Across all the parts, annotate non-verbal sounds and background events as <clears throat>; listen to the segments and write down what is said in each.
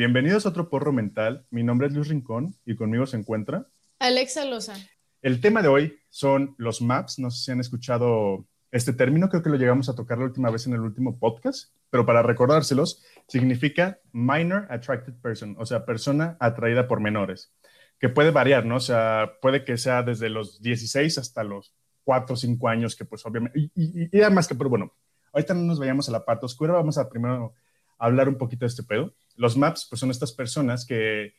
bienvenidos a otro porro mental. Mi nombre es Luis Rincón y conmigo se encuentra Alexa Loza. El tema de hoy son los maps. No sé si han escuchado este término, creo que lo llegamos a tocar la última vez en el último podcast, pero para recordárselos, significa minor attracted person, o sea, persona atraída por menores, que puede variar, ¿no? O sea, puede que sea desde los 16 hasta los 4 o 5 años, que pues obviamente, y, y, además que, pero bueno, ahorita no nos vayamos a la parte oscura, vamos a primero hablar un poquito de este pedo. Los maps, pues son estas personas que,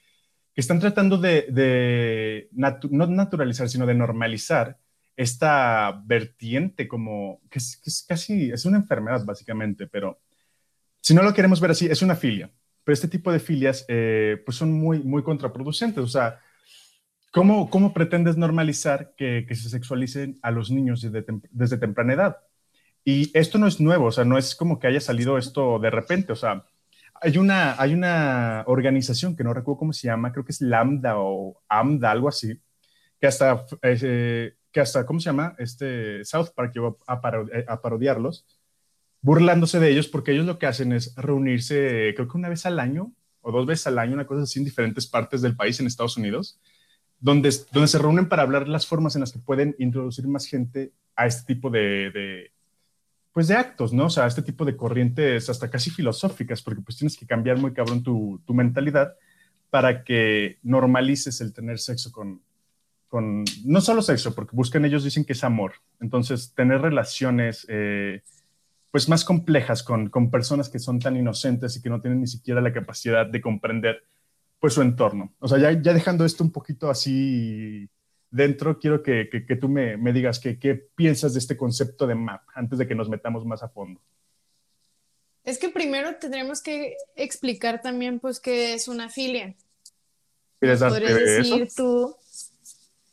que están tratando de, de no naturalizar, sino de normalizar esta vertiente como, que es, casi, es una enfermedad básicamente, pero si no lo queremos ver así, es una filia. Pero este tipo de filias, eh, pues son muy, muy contraproducentes. O sea, ¿cómo, cómo pretendes normalizar que, que se sexualicen a los niños desde, desde temprana edad? Y esto no es nuevo, o sea, no es como que haya salido esto de repente, o sea, hay una, hay una organización que no recuerdo cómo se llama, creo que es Lambda o AMDA, algo así, que hasta, eh, que hasta ¿cómo se llama? Este South Park llevó a, a, parodiarlos, burlándose de ellos porque ellos lo que hacen es reunirse, creo que una vez al año o dos veces al año, una cosa así en diferentes partes del país en Estados Unidos, donde, donde se reúnen para hablar las formas en las que pueden introducir más gente a este tipo de pues de actos, ¿no? O sea, este tipo de corrientes hasta casi filosóficas, porque pues tienes que cambiar muy cabrón tu, tu mentalidad para que normalices el tener sexo con, con, no solo sexo, porque buscan ellos, dicen que es amor. Entonces, tener relaciones, eh, pues más complejas con, con, personas que son tan inocentes y que no tienen ni siquiera la capacidad de comprender, pues, su entorno. O sea, ya, ya dejando esto un poquito así dentro, quiero que, que, tú me, me digas qué piensas de este concepto de map antes de que nos metamos más a fondo. Es que primero tendremos que explicar también, pues, qué es una filia. ¿Quieres ¿Podrías decir tú?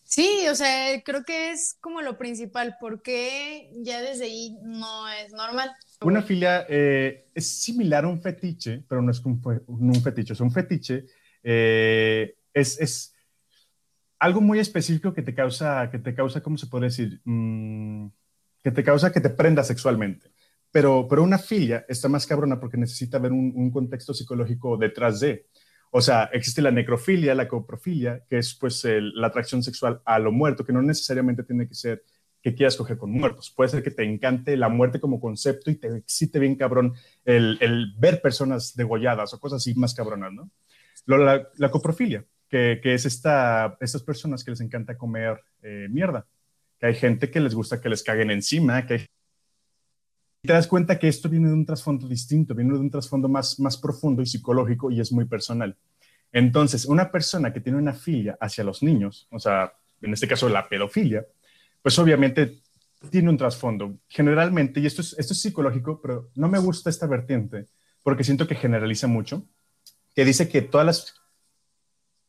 Sí, o sea, creo que es como lo principal, porque ya desde ahí no es normal. Una filia eh, es similar a un fetiche, pero no es un, un fetiche, es un fetiche. Eh, es, es algo muy específico que te causa, que te causa, ¿cómo se puede decir? Mm, que te causa que te prenda sexualmente. Pero, pero una filia está más cabrona porque necesita ver un, contexto psicológico detrás de. O sea, existe la necrofilia, la coprofilia, que es pues la atracción sexual a lo muerto, que no necesariamente tiene que ser que quieras coger con muertos. Puede ser que te encante la muerte como concepto y te excite bien cabrón el, el ver personas degolladas o cosas así más cabronas, ¿no? La coprofilia, que, es esta, estas personas que les encanta comer eh, mierda, que hay gente que les gusta que les caguen encima, que y te das cuenta que esto viene de un trasfondo distinto, viene de un trasfondo más, más profundo y psicológico y es muy personal. Entonces, una persona que tiene una filia hacia los niños, o sea, en este caso la pedofilia, pues obviamente tiene un trasfondo. Generalmente, y esto es, esto es psicológico, pero no me gusta esta vertiente porque siento que generaliza mucho, que dice que todas las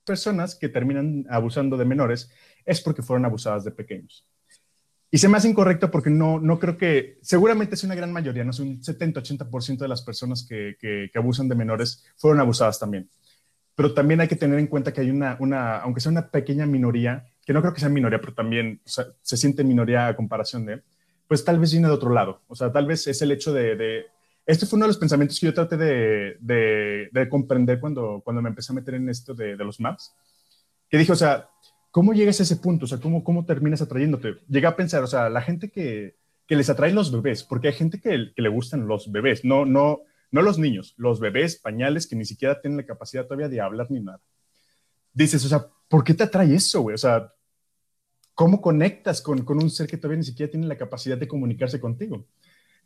personas que terminan abusando de menores es porque fueron abusadas de pequeños. Y se me hace incorrecto porque no, no creo que, seguramente es una gran mayoría, no es un 70-80% de las personas que, que, abusan de menores fueron abusadas también. Pero también hay que tener en cuenta que hay una, una aunque sea una pequeña minoría, que no creo que sea minoría, pero también se siente minoría a comparación de, pues tal vez viene de otro lado. O sea, tal vez es el hecho de este fue uno de los pensamientos que yo traté de, de, comprender cuando, me empecé a meter en esto de, los maps, que dije, o sea, ¿cómo llegas a ese punto? O sea, ¿cómo, cómo terminas atrayéndote? Llegué a pensar, o sea, la gente que, les atrae los bebés, porque hay gente que, le gustan los bebés, no, no, no los niños, los bebés, pañales, que ni siquiera tienen la capacidad todavía de hablar ni nada. Dices, o sea, ¿por qué te atrae eso, güey? O sea, ¿cómo conectas con, con un ser que todavía ni siquiera tiene la capacidad de comunicarse contigo?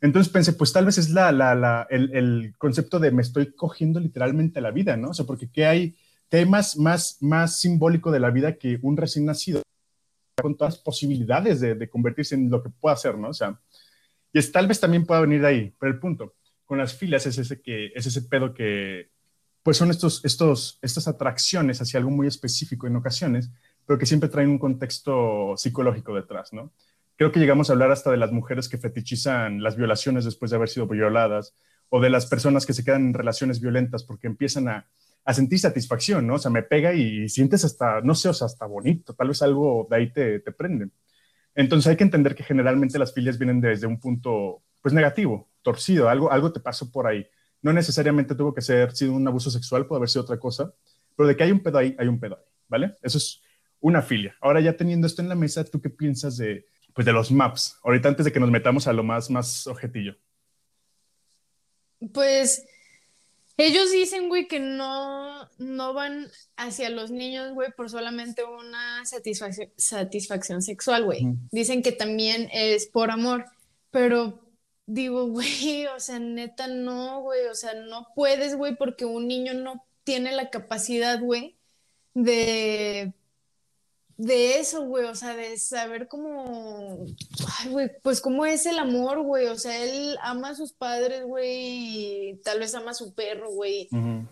Entonces pensé, pues tal vez es la, el, concepto de me estoy cogiendo literalmente la vida, ¿no? O sea, porque ¿qué hay, hay más, más, más simbólico de la vida que un recién nacido con todas las posibilidades de, convertirse en lo que pueda ser, ¿no? O sea, y tal vez también pueda venir de ahí, pero el punto con las filas es ese, que, es ese pedo que, pues son estos, estos, estas atracciones hacia algo muy específico en ocasiones, pero que siempre traen un contexto psicológico detrás, ¿no? Creo que llegamos a hablar hasta de las mujeres que fetichizan las violaciones después de haber sido violadas, o de las personas que se quedan en relaciones violentas porque empiezan a, sentir satisfacción, ¿no? O sea, me pega y sientes hasta, no sé, o sea, hasta bonito, tal vez algo de ahí te, te prende. Entonces hay que entender que generalmente las filias vienen desde un punto, pues negativo, torcido, algo, algo te pasó por ahí. no necesariamente tuvo que ser sido un abuso sexual, puede haber sido otra cosa, pero de que hay un pedo ahí, hay un pedo ahí, ¿vale? Eso es una filia. Ahora ya teniendo esto en la mesa, ¿tú qué piensas de, pues de los maps? Ahorita antes de que nos metamos a lo más, más objetillo. Pues ellos dicen, güey, que no, no van hacia los niños, güey, por solamente una satisfacción, satisfacción sexual, güey. Dicen que también es por amor, pero digo, <laughs> güey, o sea, neta, no, güey, o sea, no puedes, güey, porque un niño no tiene la capacidad, güey, de de eso, güey, o sea, de saber cómo, ay, güey, pues cómo es el amor, güey, o sea, él ama a sus padres, güey, y tal vez ama a su perro, güey,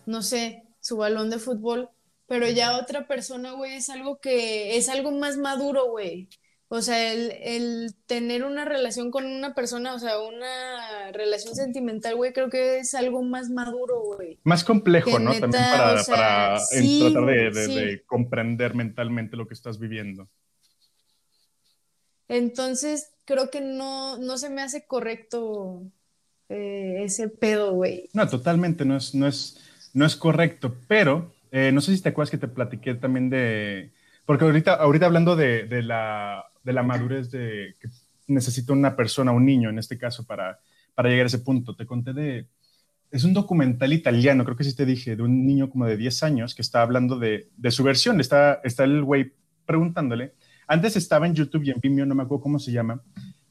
no sé, su balón de fútbol, pero ya otra persona, güey, es algo que, es algo más maduro, güey, o sea, el, tener una relación con una persona, o sea, una relación sentimental, güey, creo que es algo más maduro, güey. Más complejo, ¿no? También para, tratar de, comprender mentalmente lo que estás viviendo. Entonces, creo que no, no se me hace correcto eh, ese pedo, güey. No, totalmente, no es, no es, no es correcto, pero eh, no sé si te acuerdas que te platiqué también de... Porque ahorita, ahorita hablando de la de la madurez de que necesita una persona, un niño en este caso, para, para llegar a ese punto. Te conté de, es un documental italiano, creo que sí te dije, de un niño como de 10 años que está hablando de, de su versión. Está, está el güey preguntándole. Antes estaba en YouTube y en Vimeo, no me acuerdo cómo se llama,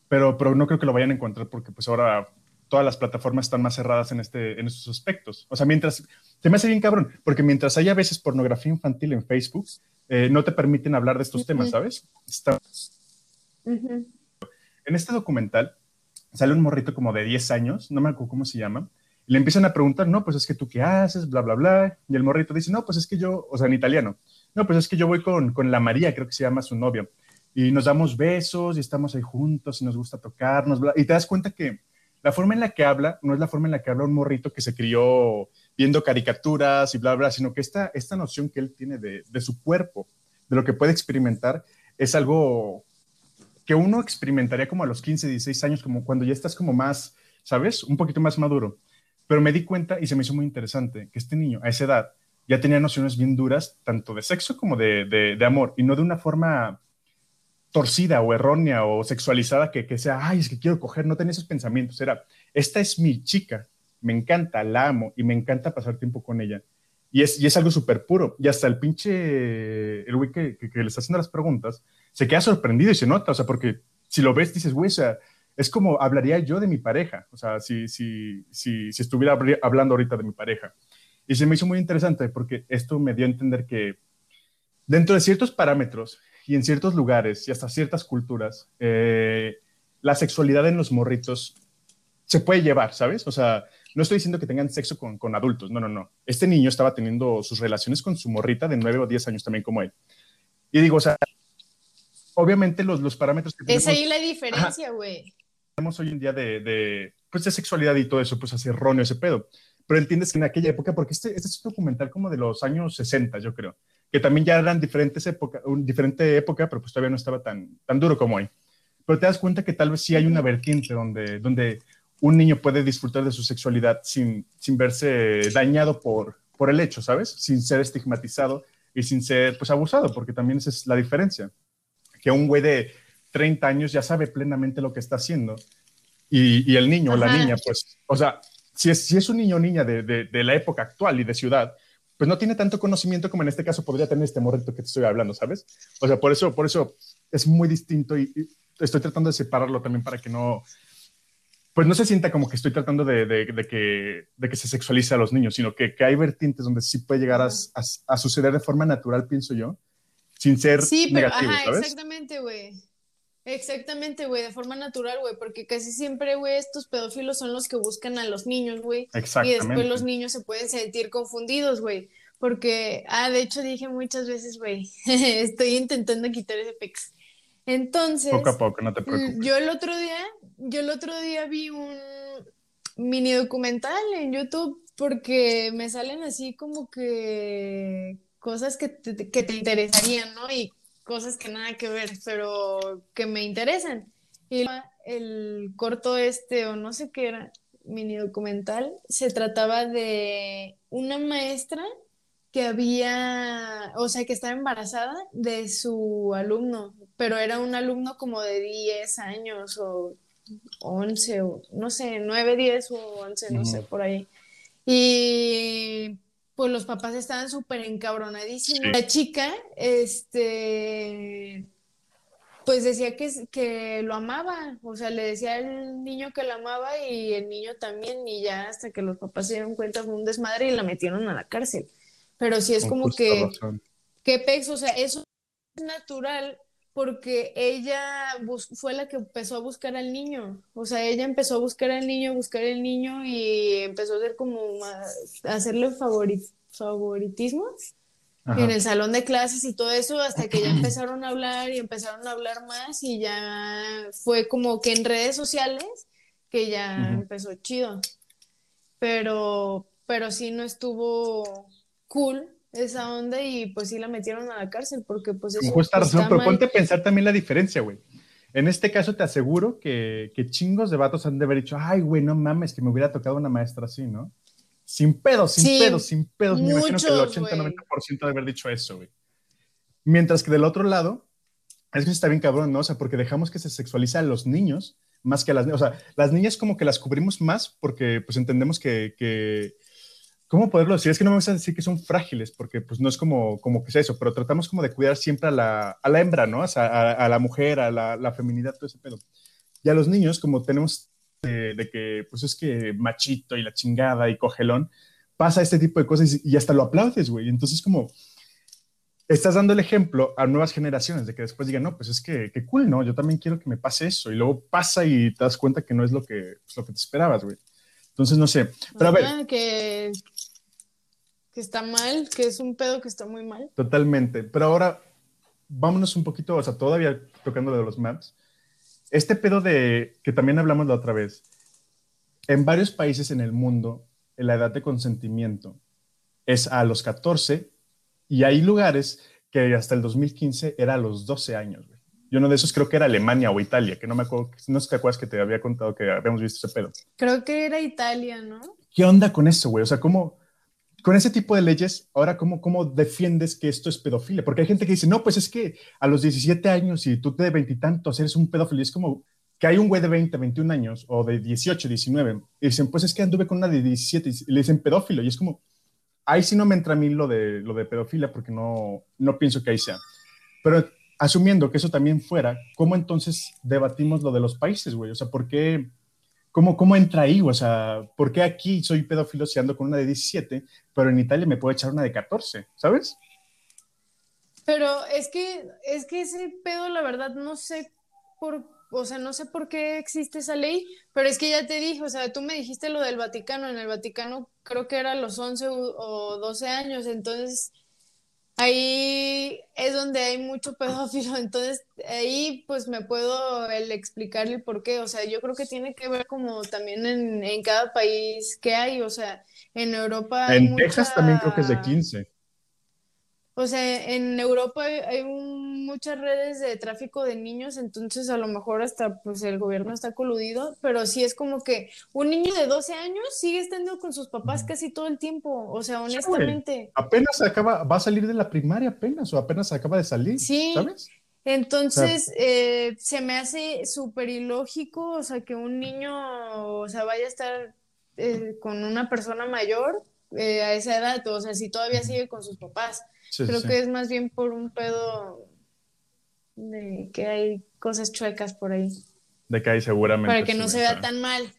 pero, pero no creo que lo vayan a encontrar porque pues ahora todas las plataformas están más cerradas en, este, en estos aspectos. O sea, mientras, se me hace bien cabrón, porque mientras hay a veces pornografía infantil en Facebook, eh, no te permiten hablar de estos temas, ¿sabes? Está, en este documental sale un morrito como de 10 años, no me acuerdo cómo se llama, y le empiezan a preguntar, no, pues es que tú qué haces, bla, bla, bla, y el morrito dice, no, pues es que yo, o sea, en italiano, no, pues es que yo voy con, con la María, creo que se llama su novio, y nos damos besos y estamos ahí juntos y nos gusta tocarnos, bla, y te das cuenta que la forma en la que habla no es la forma en la que habla un morrito que se crió viendo caricaturas y bla, bla, sino que esta, esta noción que él tiene de, de su cuerpo, de lo que puede experimentar, es algo que uno experimentaría como a los 15, 16 años, como cuando ya estás como más, ¿sabes? Un poquito más maduro. Pero me di cuenta y se me hizo muy interesante que este niño a esa edad ya tenía nociones bien duras, tanto de sexo como de, de, amor, y no de una forma torcida o errónea o sexualizada que, que, sea, ay, es que quiero coger, no tenía esos pensamientos, era, esta es mi chica, me encanta, la amo y me encanta pasar tiempo con ella. Y es, y es algo súper puro. Y hasta el pinche, el güey que, que, que, le está haciendo las preguntas, se queda sorprendido y se nota, o sea, porque si lo ves, dices, güey, o sea, es como hablaría yo de mi pareja, o sea, si, si, si, si estuviera hablando ahorita de mi pareja. Y se me hizo muy interesante porque esto me dio a entender que dentro de ciertos parámetros y en ciertos lugares y hasta ciertas culturas, eh, la sexualidad en los morritos se puede llevar, ¿sabes? O sea, no estoy diciendo que tengan sexo con, con, adultos, no, no, no. Este niño estaba teniendo sus relaciones con su morrita de 9 o 10 años también como él. Y digo, o sea, obviamente los, los parámetros que tenemos... Es ahí la diferencia, güey. Tenemos hoy en día de, de, pues de sexualidad y todo eso, pues así erróneo ese pedo. Pero entiendes que en aquella época, porque este, este es un documental como de los años 60, yo creo, que también ya eran diferentes épocas, un diferente época, pero pues todavía no estaba tan, tan duro como hoy. Pero te das cuenta que tal vez sí hay una vertiente donde, donde un niño puede disfrutar de su sexualidad sin, sin verse dañado por, por el hecho, ¿sabes? Sin ser estigmatizado y sin ser pues abusado, porque también esa es la diferencia que un güey de 30 años ya sabe plenamente lo que está haciendo. Y, el niño o la niña, pues, o sea, si es, si es un niño o niña de, de, la época actual y de ciudad, pues no tiene tanto conocimiento como en este caso podría tener este morrito que te estoy hablando, ¿sabes? O sea, por eso, por eso es muy distinto y, estoy tratando de separarlo también para que no, pues no se sienta como que estoy tratando de, de, que, de que se sexualice a los niños, sino que, que hay vertientes donde sí puede llegar a, a, suceder de forma natural, pienso yo, sin ser sí, pero, ajá, exactamente, güey. Exactamente, güey, de forma natural, güey, porque casi siempre, güey, estos pedófilos son los que buscan a los niños, güey. Y después los niños se pueden sentir confundidos, güey. Porque, ah, de hecho dije muchas veces, güey, <laughs> estoy intentando quitar ese pex. Entonces. Poco a poco, no te preocupes. Yo el otro día, yo el otro día vi un mini documental en YouTube porque me salen así como que cosas que te, que te interesarían, ¿no? Y cosas que nada que ver, pero que me interesan. Y el corto este, o no sé qué era, mini documental, se trataba de una maestra que había, o sea, que estaba embarazada de su alumno, pero era un alumno como de 10 años o 11 o no sé, 9, 10 o 11, no sé, por ahí. Y pues los papás estaban súper encabronadísimos. La chica, este, pues decía que, que lo amaba, o sea, le decía al niño que lo amaba y el niño también, y ya hasta que los papás se dieron cuenta fue un desmadre y la metieron a la cárcel. Pero sí es como que, qué pex, o sea, eso es natural porque ella fue la que empezó a buscar al niño, o sea, ella empezó a buscar al niño, buscar al niño y empezó a hacer como a hacerle favoritismo en el salón de clases y todo eso hasta que ya <clears throat> empezaron a hablar y empezaron a hablar más y ya fue como que en redes sociales que ya empezó chido. Pero, pero sí no estuvo cool esa onda y pues sí la metieron a la cárcel porque pues eso justa razón, pero ponte a pensar también la diferencia, güey. En este caso te aseguro que, que chingos de vatos han de haber dicho, ay, güey, no mames, que me hubiera tocado una maestra así, ¿no? Sin pedos, sin pedos, sin pedos. Me imagino que el 80-90% de haber dicho eso, güey. Mientras que del otro lado, es que está bien cabrón, ¿no? O sea, porque dejamos que se sexualice a los niños más que a las niñas. O sea, las niñas como que las cubrimos más porque pues entendemos que, que ¿cómo poderlo decir? Es que no me gusta decir que son frágiles, porque pues no es como, como que sea eso, pero tratamos como de cuidar siempre a la, a la hembra, ¿no? O sea, a, la mujer, a la, la, feminidad, todo ese pedo. Y a los niños, como tenemos de, que, pues es que machito y la chingada y cogelón, pasa este tipo de cosas y, hasta lo aplaudes, güey. Entonces, como estás dando el ejemplo a nuevas generaciones de que después digan, no, pues es que, qué cool, ¿no? Yo también quiero que me pase eso. Y luego pasa y te das cuenta que no es lo que, pues, lo que te esperabas, güey. Entonces, no sé. Pero a ver. Que, que está mal, que es un pedo que está muy mal. Totalmente. Pero ahora, vámonos un poquito, o sea, todavía tocando de los maps. Este pedo de que también hablamos la otra vez. En varios países en el mundo, la edad de consentimiento es a los 14 y hay lugares que hasta el 2015 era a los 12 años. Güey. Yo uno de esos creo que era Alemania o Italia, que no me acuerdo, no sé te acuerdas que te había contado que habíamos visto ese pedo. Creo que era Italia, ¿no? ¿Qué onda con eso, güey? O sea, ¿cómo, con ese tipo de leyes, ahora cómo, cómo defiendes que esto es pedofilia? Porque hay gente que dice, no, pues es que a los 17 años y tú te de veintitantos eres un pedófilo. Es como que hay un güey de 20, 21 años o de 18, 19 y dicen, pues es que anduve con una de 17 y le dicen pedófilo. Y es como, ahí sí no me entra a mí lo de, lo de pedofilia porque no, no pienso que ahí sea. Pero asumiendo que eso también fuera, ¿cómo entonces debatimos lo de los países, güey? O sea, ¿por qué, cómo, cómo entra ahí? O sea, ¿por qué aquí soy pedófilo si ando con una de 17, pero en Italia me puedo echar una de 14, ¿sabes? Pero es que, es que ese pedo, la verdad, no sé por, o sea, no sé por qué existe esa ley, pero es que ya te dije, o sea, tú me dijiste lo del Vaticano, en el Vaticano creo que era los 11 o 12 años, entonces ahí es donde hay mucho pedófilo, <laughs> entonces ahí pues me puedo el explicarle por qué, o sea, yo creo que tiene que ver como también en, en cada país que hay, o sea, en Europa... En Texas también creo que es de 15. O sea, en Europa hay, muchas redes de tráfico de niños, entonces a lo mejor hasta pues el gobierno está coludido, pero sí es como que un niño de 12 años sigue estando con sus papás casi todo el tiempo, o sea, honestamente. apenas acaba, va a salir de la primaria apenas, o apenas acaba de salir, sí. ¿sabes? Entonces, eh, se me hace súper ilógico, o sea, que un niño, o sea, vaya a estar eh, con una persona mayor eh, a esa edad, o sea, si todavía sigue con sus papás. Creo que es más bien por un pedo de que hay cosas chuecas por ahí. De que hay seguramente. Para que no se vea tan mal.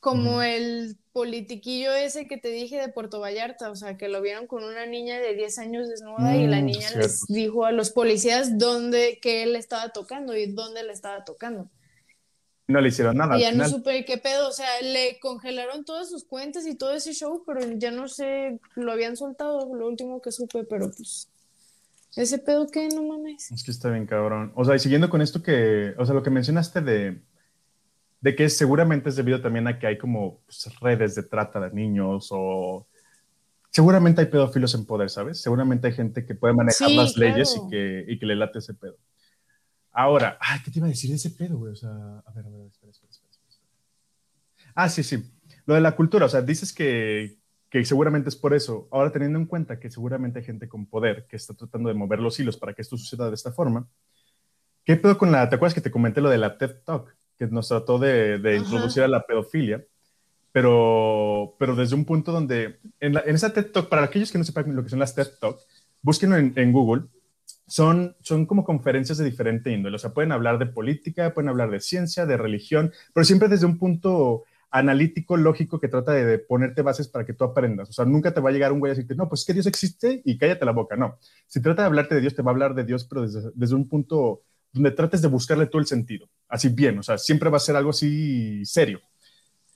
Como el politiquillo ese que te dije de Puerto Vallarta, o sea, que lo vieron con una niña de 10 años desnuda y la mm, niña les dijo a los policías dónde, que él estaba tocando y dónde le estaba tocando. No le hicieron nada. Y ya no supe qué pedo, o sea, le congelaron todas sus cuentas y todo ese show, pero ya no sé, lo habían soltado, lo último que supe, pero pues, ese pedo que no mames. Es que está bien cabrón. O sea, y siguiendo con esto que, o sea, lo que mencionaste de, de que seguramente es debido también a que hay como pues, redes de trata de niños o seguramente hay pedófilos en poder, ¿sabes? Seguramente hay gente que puede manejar las leyes y que, y que le late ese pedo. Ahora, ay, ¿qué te iba a decir de ese pedo, güey? O sea, a ver, a ver, espera, espera, espera. espera. Ah, sí, sí. Lo de la cultura, o sea, dices que, que seguramente es por eso. Ahora teniendo en cuenta que seguramente hay gente con poder que está tratando de mover los hilos para que esto suceda de esta forma, ¿qué pedo con la, te acuerdas que te comenté lo de la TED Talk, que nos trató de, de introducir a la pedofilia? Pero, pero desde un punto donde, en, en, esa TED Talk, para aquellos que no sepan lo que son las TED Talk, búsquenlo en, en Google, son, son como conferencias de diferente índole, o sea, pueden hablar de política, pueden hablar de ciencia, de religión, pero siempre desde un punto analítico, lógico, que trata de, ponerte bases para que tú aprendas. O sea, nunca te va a llegar un güey a decirte, no, pues es que Dios existe y cállate la boca. No, si trata de hablarte de Dios, te va a hablar de Dios, pero desde, desde un punto donde trates de buscarle todo el sentido. Así bien, o sea, siempre va a ser algo así serio.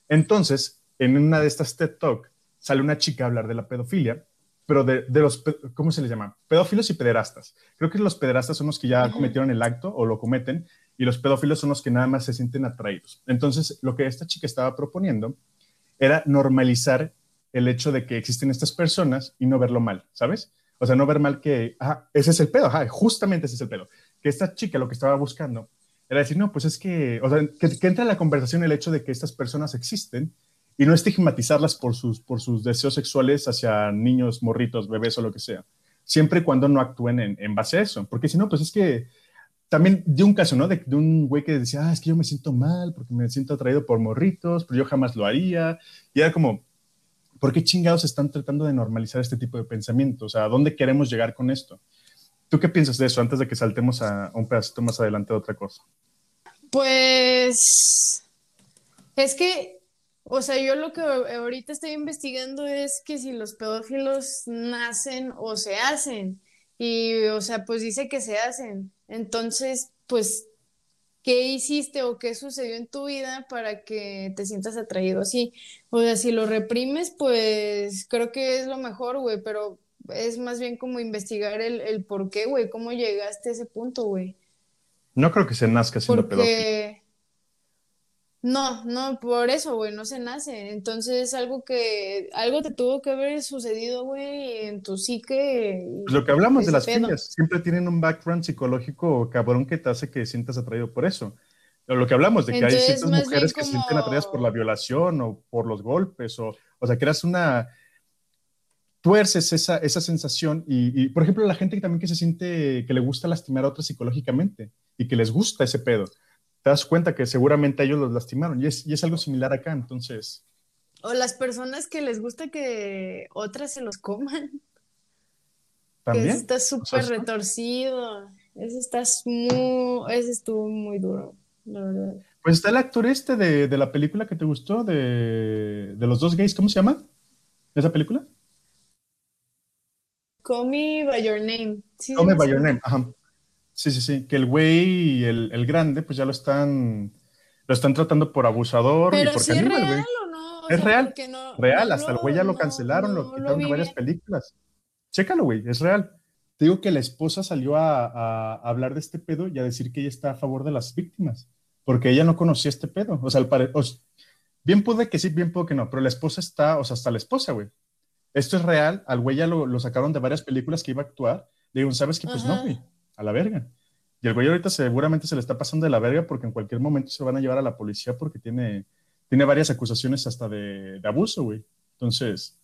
Entonces, en una de estas TED Talk, sale una chica a hablar de la pedofilia, pero de, de los, ¿cómo se les llama? Pedófilos y pederastas. Creo que los pederastas son los que ya cometieron el acto o lo cometen, y los pedófilos son los que nada más se sienten atraídos. Entonces, lo que esta chica estaba proponiendo era normalizar el hecho de que existen estas personas y no verlo mal, ¿sabes? O sea, no ver mal que, ah, ese es el pedo, ajá, justamente ese es el pedo. Que esta chica lo que estaba buscando era decir, no, pues es que, o sea, que, que entra en la conversación el hecho de que estas personas existen y no estigmatizarlas por sus, por sus deseos sexuales hacia niños, morritos, bebés o lo que sea. Siempre y cuando no actúen en, en base a eso. Porque si no, pues es que también de un caso, ¿no? De, un güey que decía, ah, es que yo me siento mal porque me siento atraído por morritos, pero yo jamás lo haría. Y era como, ¿por qué chingados están tratando de normalizar este tipo de pensamientos? O sea, ¿a dónde queremos llegar con esto? ¿Tú qué piensas de eso antes de que saltemos a un pedacito más adelante de otra cosa? Pues es que, o sea, yo lo que ahorita estoy investigando es que si los pedófilos nacen o se hacen. Y, o sea, pues dice que se hacen. Entonces, pues, ¿qué hiciste o qué sucedió en tu vida para que te sientas atraído así? O sea, si lo reprimes, pues creo que es lo mejor, güey, pero es más bien como investigar el, el por qué, güey, cómo llegaste a ese punto, güey. No creo que se nazca siendo Porque... pedófilo. No, no, por eso, güey, no se nace. Entonces es algo que, algo te tuvo que haber sucedido, güey, en tu psique. Pues lo que hablamos de las filias, siempre tienen un background psicológico cabrón que te hace que sientas atraído por eso. Lo que hablamos de que hay ciertas mujeres que se sienten atraídas por la violación o por los golpes, o, o sea, que eras una, tuerces esa, esa sensación y, y, por ejemplo, la gente que también que se siente que le gusta lastimar a otros psicológicamente y que les gusta ese pedo te das cuenta que seguramente ellos los lastimaron y es, y es algo similar acá, entonces. O las personas que les gusta que otras se los coman. También. Eso está súper retorcido. Eso está muy, eso estuvo muy duro, la verdad. Pues está el actor este de, de la película que te gustó, de, de, los dos gays, ¿cómo se llama? ¿Esa película? Call Me By Your Name. Sí, Call Me By Your Name, ajá. Sí, sí, sí, que el güey, el, el grande, pues ya lo están, lo están tratando por abusador Pero y por si es real o no? O es sea, real, porque no, real, no hasta el güey ya lo cancelaron, lo quitaron de varias películas. Chécalo, güey, es real. Te digo que la esposa salió a, a- a hablar de este pedo y a decir que ella está a favor de las víctimas, porque ella no conocía este pedo. O sea, al pare- o bien puede que sí, bien puede que no, pero la esposa está, o sea, hasta la esposa, güey. Esto es real, al güey ya lo, lo sacaron de varias películas que iba a actuar. Le digo, ¿sabes qué? Pues no, güey, a la verga. Y el güey ahorita seguramente se le está pasando de la verga porque en cualquier momento se van a llevar a la policía porque tiene, tiene varias acusaciones hasta de, abuso, güey. Entonces,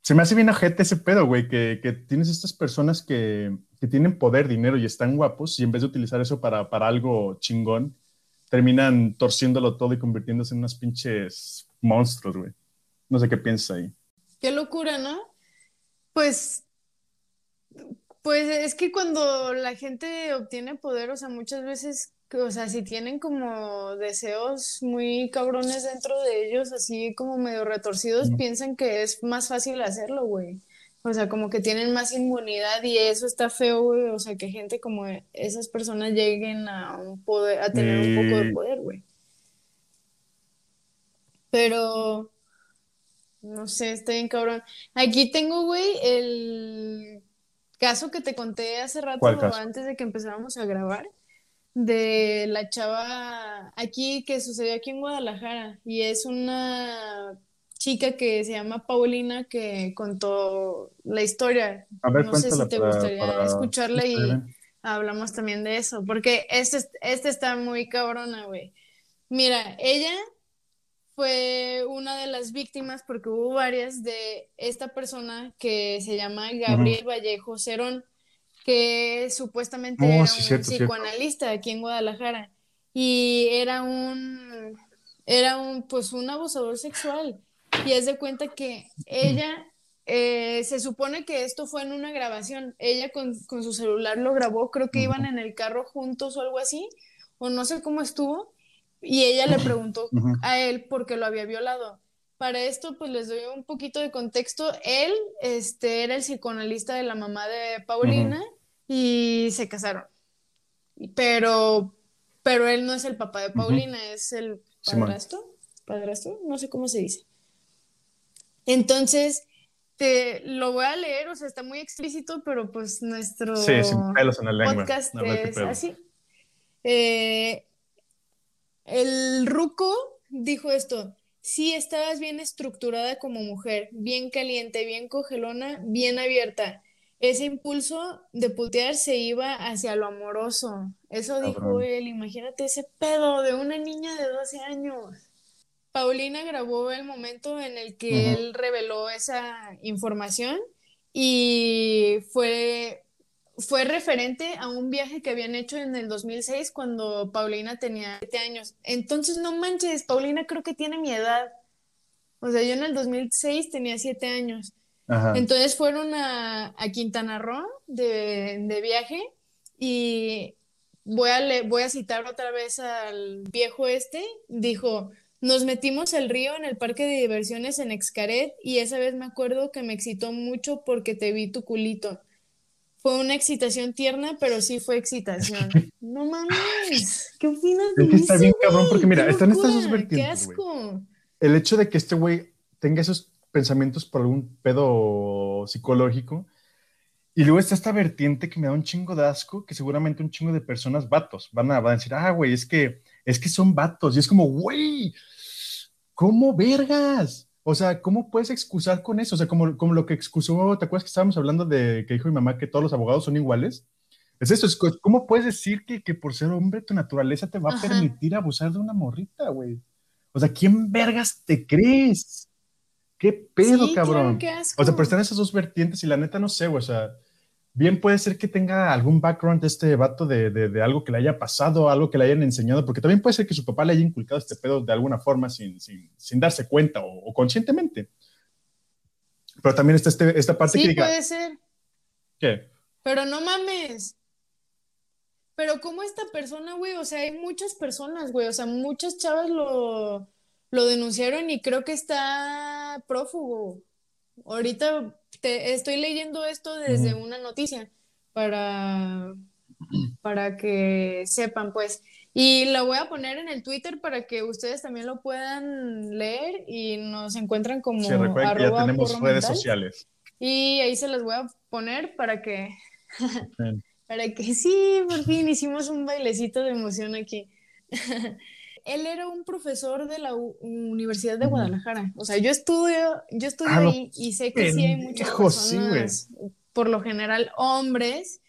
se me hace bien ajete ese pedo, güey, que, que tienes estas personas que, que tienen poder, dinero y están guapos y en vez de utilizar eso para, para algo chingón, terminan torciéndolo todo y convirtiéndose en unas pinches monstruos, güey. No sé qué piensas ahí. Qué locura, ¿no? Pues, pues es que cuando la gente obtiene poder, o sea, muchas veces, o sea, si tienen como deseos muy cabrones dentro de ellos, así como medio retorcidos, piensan que es más fácil hacerlo, güey. O sea, como que tienen más inmunidad y eso está feo, güey. O sea, que gente como esas personas lleguen a un poder, a tener un poco de Y poder, güey. Pero, no sé, está bien cabrón. Aquí tengo, güey, el caso que te conté hace ¿cuál rato, antes de que empezáramos a grabar, de la chava aquí que sucedió aquí en Guadalajara. Y es una chica que se llama Paulina que contó la historia. A ver, No sé si te para, gustaría para... escucharla y hablamos también de eso, porque este, este está muy cabrona, güey. Mira, ella fue una de las víctimas, porque hubo varias, de esta persona que se llama Gabriel Vallejo Cerón, que supuestamente oh, era un psicoanalista aquí en Guadalajara. Y era un, era un, pues un abusador sexual. Y es de cuenta que ella eh, se supone que esto fue en una grabación. Ella con, su celular lo grabó, creo que iban en el carro juntos o algo así, o no sé cómo estuvo, y ella le preguntó <clears throat> a él por qué lo había violado. Para esto, pues les doy un poquito de contexto. Él este, era el psicoanalista de la mamá de Paulina y se casaron. Pero, pero él no es el papá de Paulina, es el padrastro. ¿Padrastro? No sé cómo se dice. Entonces, te lo voy a leer, o sea, está muy explícito, pero pues nuestro podcast es así. Eh, el Ruco dijo esto, sí estabas bien estructurada como mujer, bien caliente, bien cogelona, bien abierta. Ese impulso de putear se iba hacia lo amoroso. Eso dijo él, imagínate ese pedo de una niña de 12 años. Paulina grabó el momento en el que él reveló esa información y fue, fue referente a un viaje que habían hecho en el 2006 cuando Paulina tenía 7 años. Entonces, no manches, Paulina creo que tiene mi edad. O sea, yo en el 2006 tenía 7 años. Entonces fueron a, Quintana Roo de, de, viaje y voy a, le, voy a citar otra vez al viejo este. Dijo, nos metimos al río en el parque de diversiones en Excaret y esa vez me acuerdo que me excitó mucho porque te vi tu culito. Fue una excitación tierna, pero sí fue excitación. <laughs> no mames, ¿qué opinas de es que Está bien cabrón porque mira, están estas dos vertientes. Qué asco. El hecho de que este güey tenga esos pensamientos por algún pedo psicológico y luego está esta vertiente que me da un chingo de asco, que seguramente un chingo de personas, vatos, van a, van a decir, ah, güey, es que, es que son vatos. Y es como, güey, ¿cómo vergas? O sea, ¿cómo puedes excusar con eso? O sea, como, como lo que excusó, ¿te acuerdas que estábamos hablando de que dijo mi mamá que todos los abogados son iguales? Es eso, es, ¿cómo puedes decir que, que por ser hombre tu naturaleza te va a permitir abusar de una morrita, güey? O sea, ¿quién vergas te crees? ¿Qué pedo, cabrón? o sea, pero están esas dos vertientes y la neta no sé, güey, o sea, bien puede ser que tenga algún background de este vato de, de, algo que le haya pasado, algo que le hayan enseñado, porque también puede ser que su papá le haya inculcado este pedo de alguna forma sin, sin, sin darse cuenta o, conscientemente. Pero también está este, esta parte que diga... puede ser. ¿Qué? Pero no mames. Pero como esta persona, güey, o sea, hay muchas personas, güey, o sea, muchas chavas lo, lo denunciaron y creo que está prófugo. Ahorita te, estoy leyendo esto desde una noticia para, <clears throat> para que sepan, pues. Y lo voy a poner en el Twitter para que ustedes también lo puedan leer y nos encuentran como. Sí, recuerden que ya tenemos redes sociales. Y ahí se las voy a poner para que. <laughs> para que sí, por fin hicimos un bailecito de emoción aquí. <laughs> él era un profesor de la Universidad de Guadalajara. O sea, yo estudio, yo estudio ah, ahí y sé que sí hay muchas personas, por lo general hombres.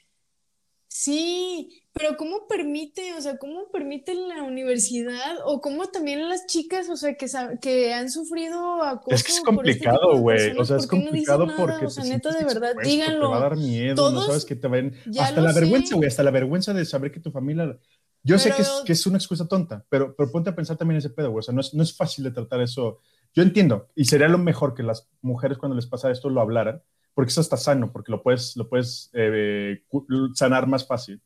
Sí, pero ¿cómo permite, o sea, cómo permite la universidad o cómo también las chicas, o sea, que, que han sufrido acoso? Es que es este complicado, güey. o sea, es complicado porque. O sea, neta, de verdad, díganlo. Te va a dar miedo, no sabes que te ven. Hasta la vergüenza, güey, hasta la vergüenza de saber que tu familia yo sé que es, que es, una excusa tonta, pero, pero ponte a pensar también ese pedo, güey. O sea, no es, no es fácil de tratar eso. Yo entiendo, y sería lo mejor que las mujeres cuando les pasa esto lo hablaran, porque eso está sano, porque lo puedes, lo puedes eh, sanar más fácil.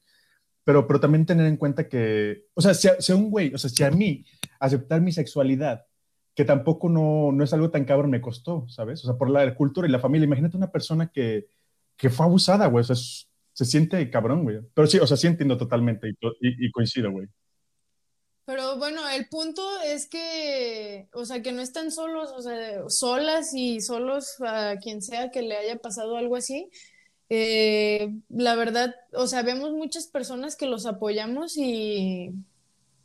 Pero, pero también tener en cuenta que, o sea, si un güey, o sea, si a mí aceptar mi sexualidad, que tampoco no, no es algo tan cabrón, me costó, ¿sabes? O sea, por la cultura y la familia. Imagínate una persona que, que fue abusada, güey. O sea, es, se siente cabrón, güey. Pero sí, o sea, sí entiendo totalmente y, coincido, güey. Pero bueno, el punto es que, o sea, que no están solos, o sea, solas y solos a quien sea que le haya pasado algo así. Eh, la verdad, o sea, vemos muchas personas que los apoyamos y,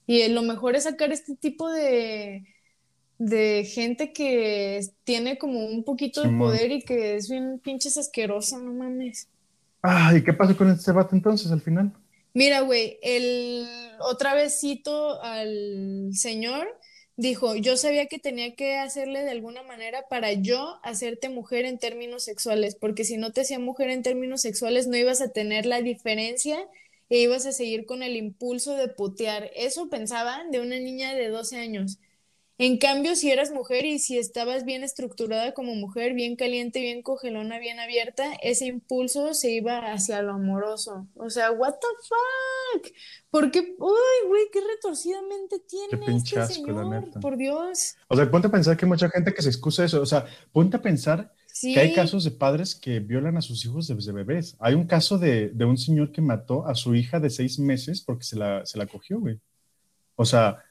y lo mejor es sacar este tipo de, de gente que tiene como un poquito de poder y que es bien pinches asquerosa, no mames. Ah, ¿y qué pasó con este vato entonces al final? Mira, güey, el otra vez cito al señor, dijo, yo sabía que tenía que hacerle de alguna manera para yo hacerte mujer en términos sexuales, porque si no te hacía mujer en términos sexuales no ibas a tener la diferencia e ibas a seguir con el impulso de putear. Eso pensaba de una niña de 12 años. En cambio, si eras mujer y si estabas bien estructurada como mujer, bien caliente, bien cogelona, bien abierta, ese impulso se iba hacia lo amoroso. O sea, what the fuck? Porque, uy, güey, qué retorcidamente tiene este señor, por Dios. O sea, ponte a pensar que hay mucha gente que se excusa eso. O sea, ponte a pensar que hay casos de padres que violan a sus hijos desde bebés. Hay un caso de, de un señor que mató a su hija de seis meses porque se la, se la cogió, güey. O sea,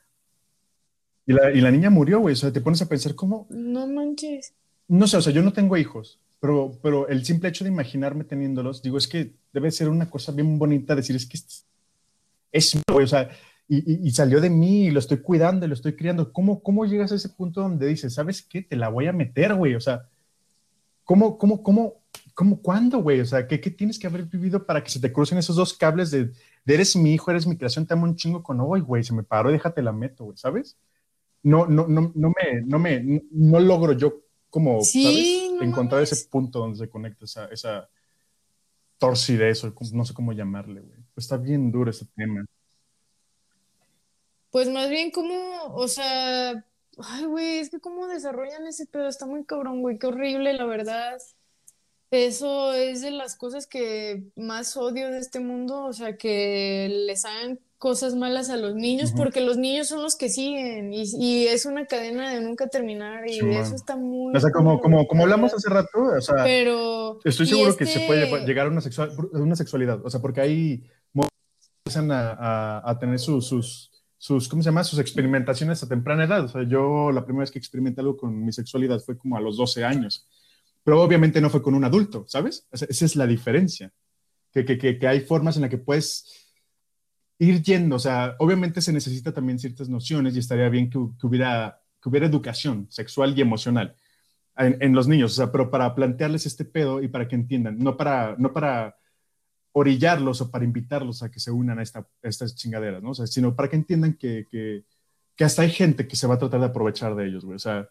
y la, y la niña murió, güey. O sea, te pones a pensar cómo. No manches. No sé, o sea, yo no tengo hijos, pero, pero el simple hecho de imaginarme teniéndolos, digo, es que debe ser una cosa bien bonita decir, es que es, güey, o sea, y, y, salió de mí y lo estoy cuidando y lo estoy criando. ¿Cómo, ¿Cómo llegas a ese punto donde dices, ¿sabes qué? Te la voy a meter, güey. O sea, ¿cómo, cómo, cómo, cómo, cuándo, güey? O sea, ¿qué, ¿qué, tienes que haber vivido para que se te crucen esos dos cables de, de eres mi hijo, eres mi creación, te amo un chingo con, hoy, güey, se me paró, déjate la meto, güey, ¿sabes? No, no, no, no me, no me, no logro yo como, ¿sabes? Encontrar ese punto donde se conecta esa, esa torcidez, o no sé cómo llamarle, güey. Está bien duro ese tema. Pues más bien como, o sea, ay, güey, es que cómo desarrollan ese pedo, está muy cabrón, güey, qué horrible, la verdad. Eso es de las cosas que más odio de este mundo, o sea, que les hagan cosas malas a los niños, porque los niños son los que siguen y, es una cadena de nunca terminar y eso está muy... O sea, como, como, como hablamos hace rato, o sea, pero, estoy seguro que se puede este llegar a una, sexual, una sexualidad, o sea, porque ahí empiezan a, a, tener sus, sus, sus, ¿cómo se llama? Sus experimentaciones a temprana edad. O sea, yo la primera vez que experimenté algo con mi sexualidad fue como a los 12 años, pero obviamente no fue con un adulto, ¿sabes? esa es la diferencia, que, que, que, que hay formas en las que puedes ir yendo, o sea, obviamente se necesita también ciertas nociones y estaría bien que, hubiera, que hubiera educación sexual y emocional en, los niños, o sea, pero para plantearles este pedo y para que entiendan, no para, no para orillarlos o para invitarlos a que se unan a, esta, estas chingaderas, ¿no? O sea, sino para que entiendan que, que, hasta hay gente que se va a tratar de aprovechar de ellos, güey, o sea,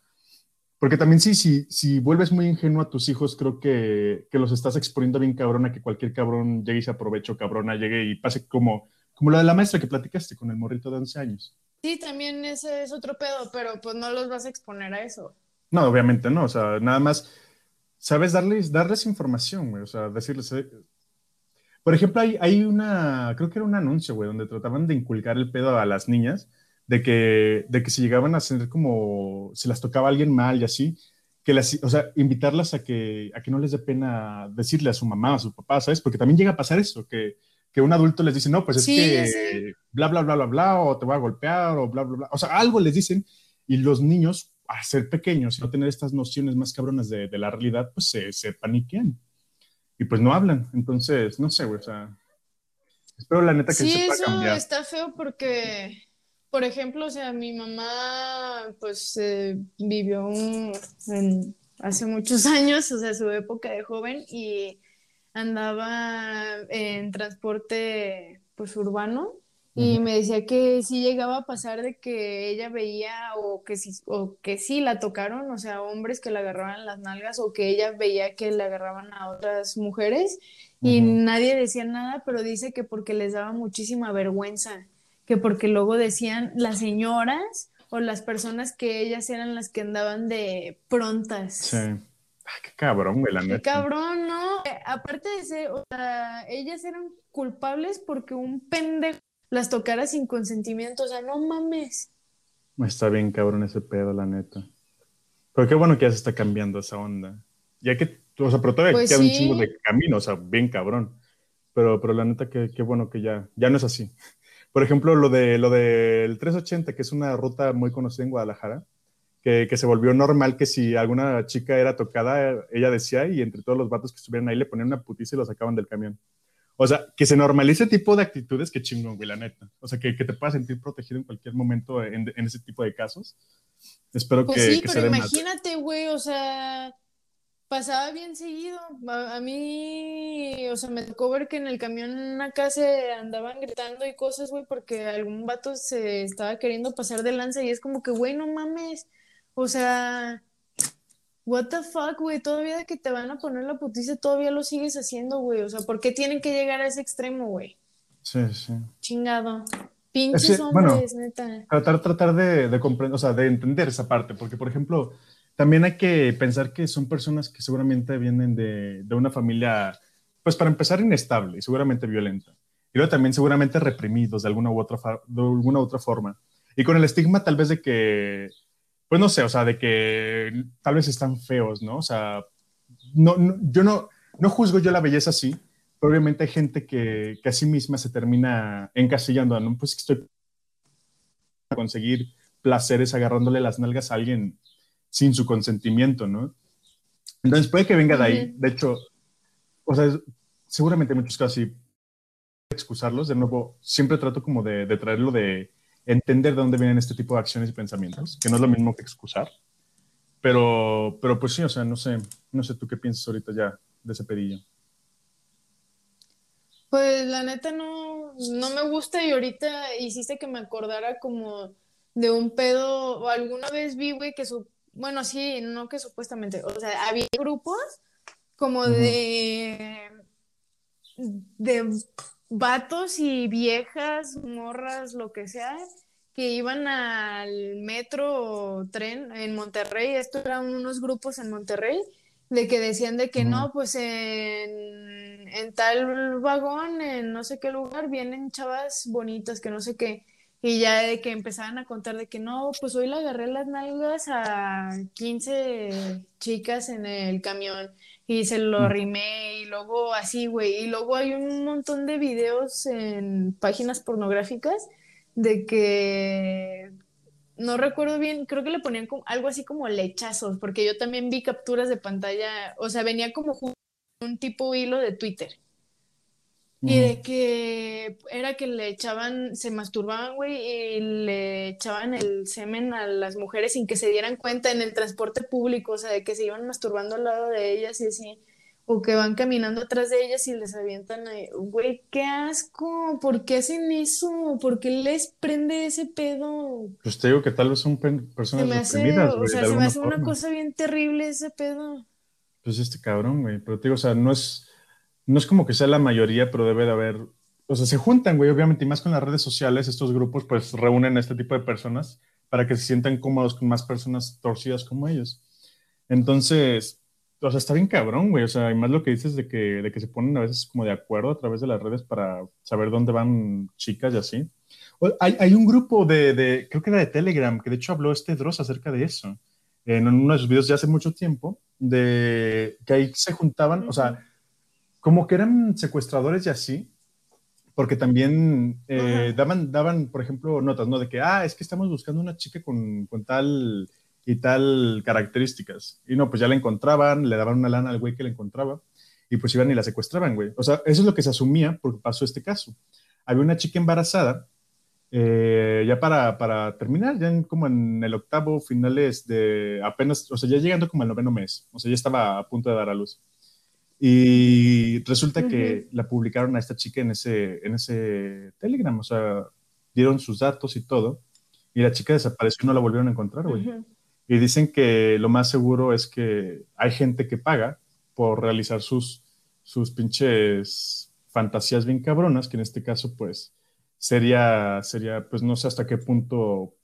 porque también sí, si, si vuelves muy ingenuo a tus hijos, creo que, que los estás exponiendo bien cabrón a que cualquier cabrón llegue y se aproveche o cabrona llegue y pase como como la de la maestra que platicaste con el morrito de 11 años. Sí, también ese es otro pedo, pero pues no los vas a exponer a eso. No, obviamente no, o sea, nada más, sabes darles, darles información, güey, o sea, decirles... Eh, por ejemplo, hay, hay una, creo que era un anuncio, güey, donde trataban de inculcar el pedo a las niñas, de que, de que si llegaban a sentir como, si las tocaba alguien mal y así, que las, o sea, invitarlas a que, a que no les dé pena decirle a su mamá, a su papá, ¿sabes? Porque también llega a pasar eso, que que un adulto les dice, no, pues es que bla, bla, bla, bla, bla, o te voy a golpear, o bla, bla, bla. O sea, algo les dicen y los niños, a ser pequeños y no tener estas nociones más cabronas de, de la realidad, pues se, se paniquean y pues no hablan. Entonces, no sé, güey, o sea, espero la neta que sí, eso está feo porque, por ejemplo, o sea, mi mamá, pues, eh, vivió en, hace muchos <laughs> años, o sea, su época de joven y andaba en transporte pues urbano y me decía que sí llegaba a pasar de que ella veía o que sí, o que sí la tocaron, o sea, hombres que la agarraban las nalgas o que ella veía que le agarraban a otras mujeres y nadie decía nada, pero dice que porque les daba muchísima vergüenza, que porque luego decían las señoras o las personas que ellas eran las que andaban de prontas. Sí. Qué cabrón, güey, la Qué cabrón, ¿no? Eh, aparte de ser, o sea, ellas eran culpables porque un pendejo las tocara sin consentimiento, o sea, no mames. Está bien cabrón ese pedo, la neta. Pero qué bueno que ya se está cambiando esa onda. Ya que, o sea, pero todavía pues queda un chingo de camino, o sea, bien cabrón. Pero, pero la neta, qué, qué bueno que ya, ya no es así. Por ejemplo, lo, de, lo del 380, que es una ruta muy conocida en Guadalajara, que, se volvió normal que si alguna chica era tocada, ella decía, y entre todos los vatos que estuvieran ahí le ponían una putiza y lo sacaban del camión. O sea, que se normalice tipo de actitudes, que chingón, güey, la neta. O sea, que, que te puedas sentir protegido en cualquier momento en, ese tipo de casos. Espero pues que, sí, pero imagínate, güey, o sea, pasaba bien seguido. A, mí, o sea, me tocó ver que en el camión acá se andaban gritando y cosas, güey, porque algún vato se estaba queriendo pasar de lanza y es como que, güey, no mames. O sea, what the fuck, güey, todavía de que te van a poner la puticia, todavía lo sigues haciendo, güey. O sea, ¿por qué tienen que llegar a ese extremo, güey? Sí, sí. Chingado. Pinches hombres, neta. Tratar, tratar de, de comprender, o sea, de entender esa parte, porque, por ejemplo, también hay que pensar que son personas que seguramente vienen de, de una familia, pues para empezar, inestable, seguramente violenta. Y luego también seguramente reprimidos de alguna u otra, de alguna u otra forma. Y con el estigma tal vez de que pues no sé, o sea, de que tal vez están feos, ¿no? O sea, no, yo no, no juzgo yo la belleza así, pero obviamente hay gente que, que a sí misma se termina encasillando, ¿no? Pues estoy a conseguir placeres agarrándole las nalgas a alguien sin su consentimiento, ¿no? Entonces puede que venga de ahí. De hecho, o sea, seguramente en muchos casos sí excusarlos. De nuevo, siempre trato como de, de traerlo de entender de dónde vienen este tipo de acciones y pensamientos, que no es lo mismo que excusar. Pero, pero pues sí, o sea, no sé, no sé tú qué piensas ahorita ya de ese pedillo. Pues la neta no, no me gusta y ahorita hiciste que me acordara como de un pedo, o alguna vez vi, güey, que su, bueno, sí, no que supuestamente, o sea, había grupos como de, de vatos y viejas, morras, lo que sea, que iban al metro o tren en Monterrey, esto eran unos grupos en Monterrey, de que decían de que no, pues en, en tal vagón, en no sé qué lugar, vienen chavas bonitas, que no sé qué. Y ya de que empezaban a contar de que no, pues hoy le agarré las nalgas a 15 chicas en el camión y se lo arrimé y luego así, güey. Y luego hay un montón de videos en páginas pornográficas de que no recuerdo bien, creo que le ponían como, algo así como lechazos, porque yo también vi capturas de pantalla, o sea, venía como un tipo hilo de Twitter. Y de que era que le echaban, se masturbaban, güey, y le echaban el semen a las mujeres sin que se dieran cuenta en el transporte público, o sea, de que se iban masturbando al lado de ellas y así, o que van caminando atrás de ellas y les avientan, güey, qué asco, ¿por qué hacen eso? ¿Por qué les prende ese pedo? Pues te digo que tal vez son personas se me hace, O sea, se me hace una cosa bien terrible ese pedo. Pues este cabrón, güey, pero te digo, o sea, no es no es como que sea la mayoría, pero debe de haber, o sea, se juntan, güey, obviamente, y más con las redes sociales, estos grupos pues reúnen a este tipo de personas para que se sientan cómodos con más personas torcidas como ellos. Entonces, o sea, está bien cabrón, güey, o sea, y más lo que dices de que, de que se ponen a veces como de acuerdo a través de las redes para saber dónde van chicas y así. Hay, hay un grupo de, de, creo que era de Telegram, que de hecho habló este Dross acerca de eso, en uno de sus videos ya hace mucho tiempo, de que ahí se juntaban, o sea, como que eran secuestradores y así, porque también eh, daban, daban, por ejemplo, notas, ¿no? De que, ah, es que estamos buscando una chica con, con, tal y tal características. Y no, pues ya la encontraban, le daban una lana al güey que la encontraba, y pues iban y la secuestraban, güey. O sea, eso es lo que se asumía porque pasó este caso. Había una chica embarazada, eh, ya para, para terminar, ya como en el octavo, finales de apenas, o sea, ya llegando como al noveno mes, o sea, ya estaba a punto de dar a luz. Y resulta que la publicaron a esta chica en ese, en ese Telegram, o sea, dieron sus datos y todo, y la chica desapareció y no la volvieron a encontrar, güey. Y dicen que lo más seguro es que hay gente que paga por realizar sus, sus pinches fantasías bien cabronas, que en este caso, pues, sería, sería, pues, no sé hasta qué punto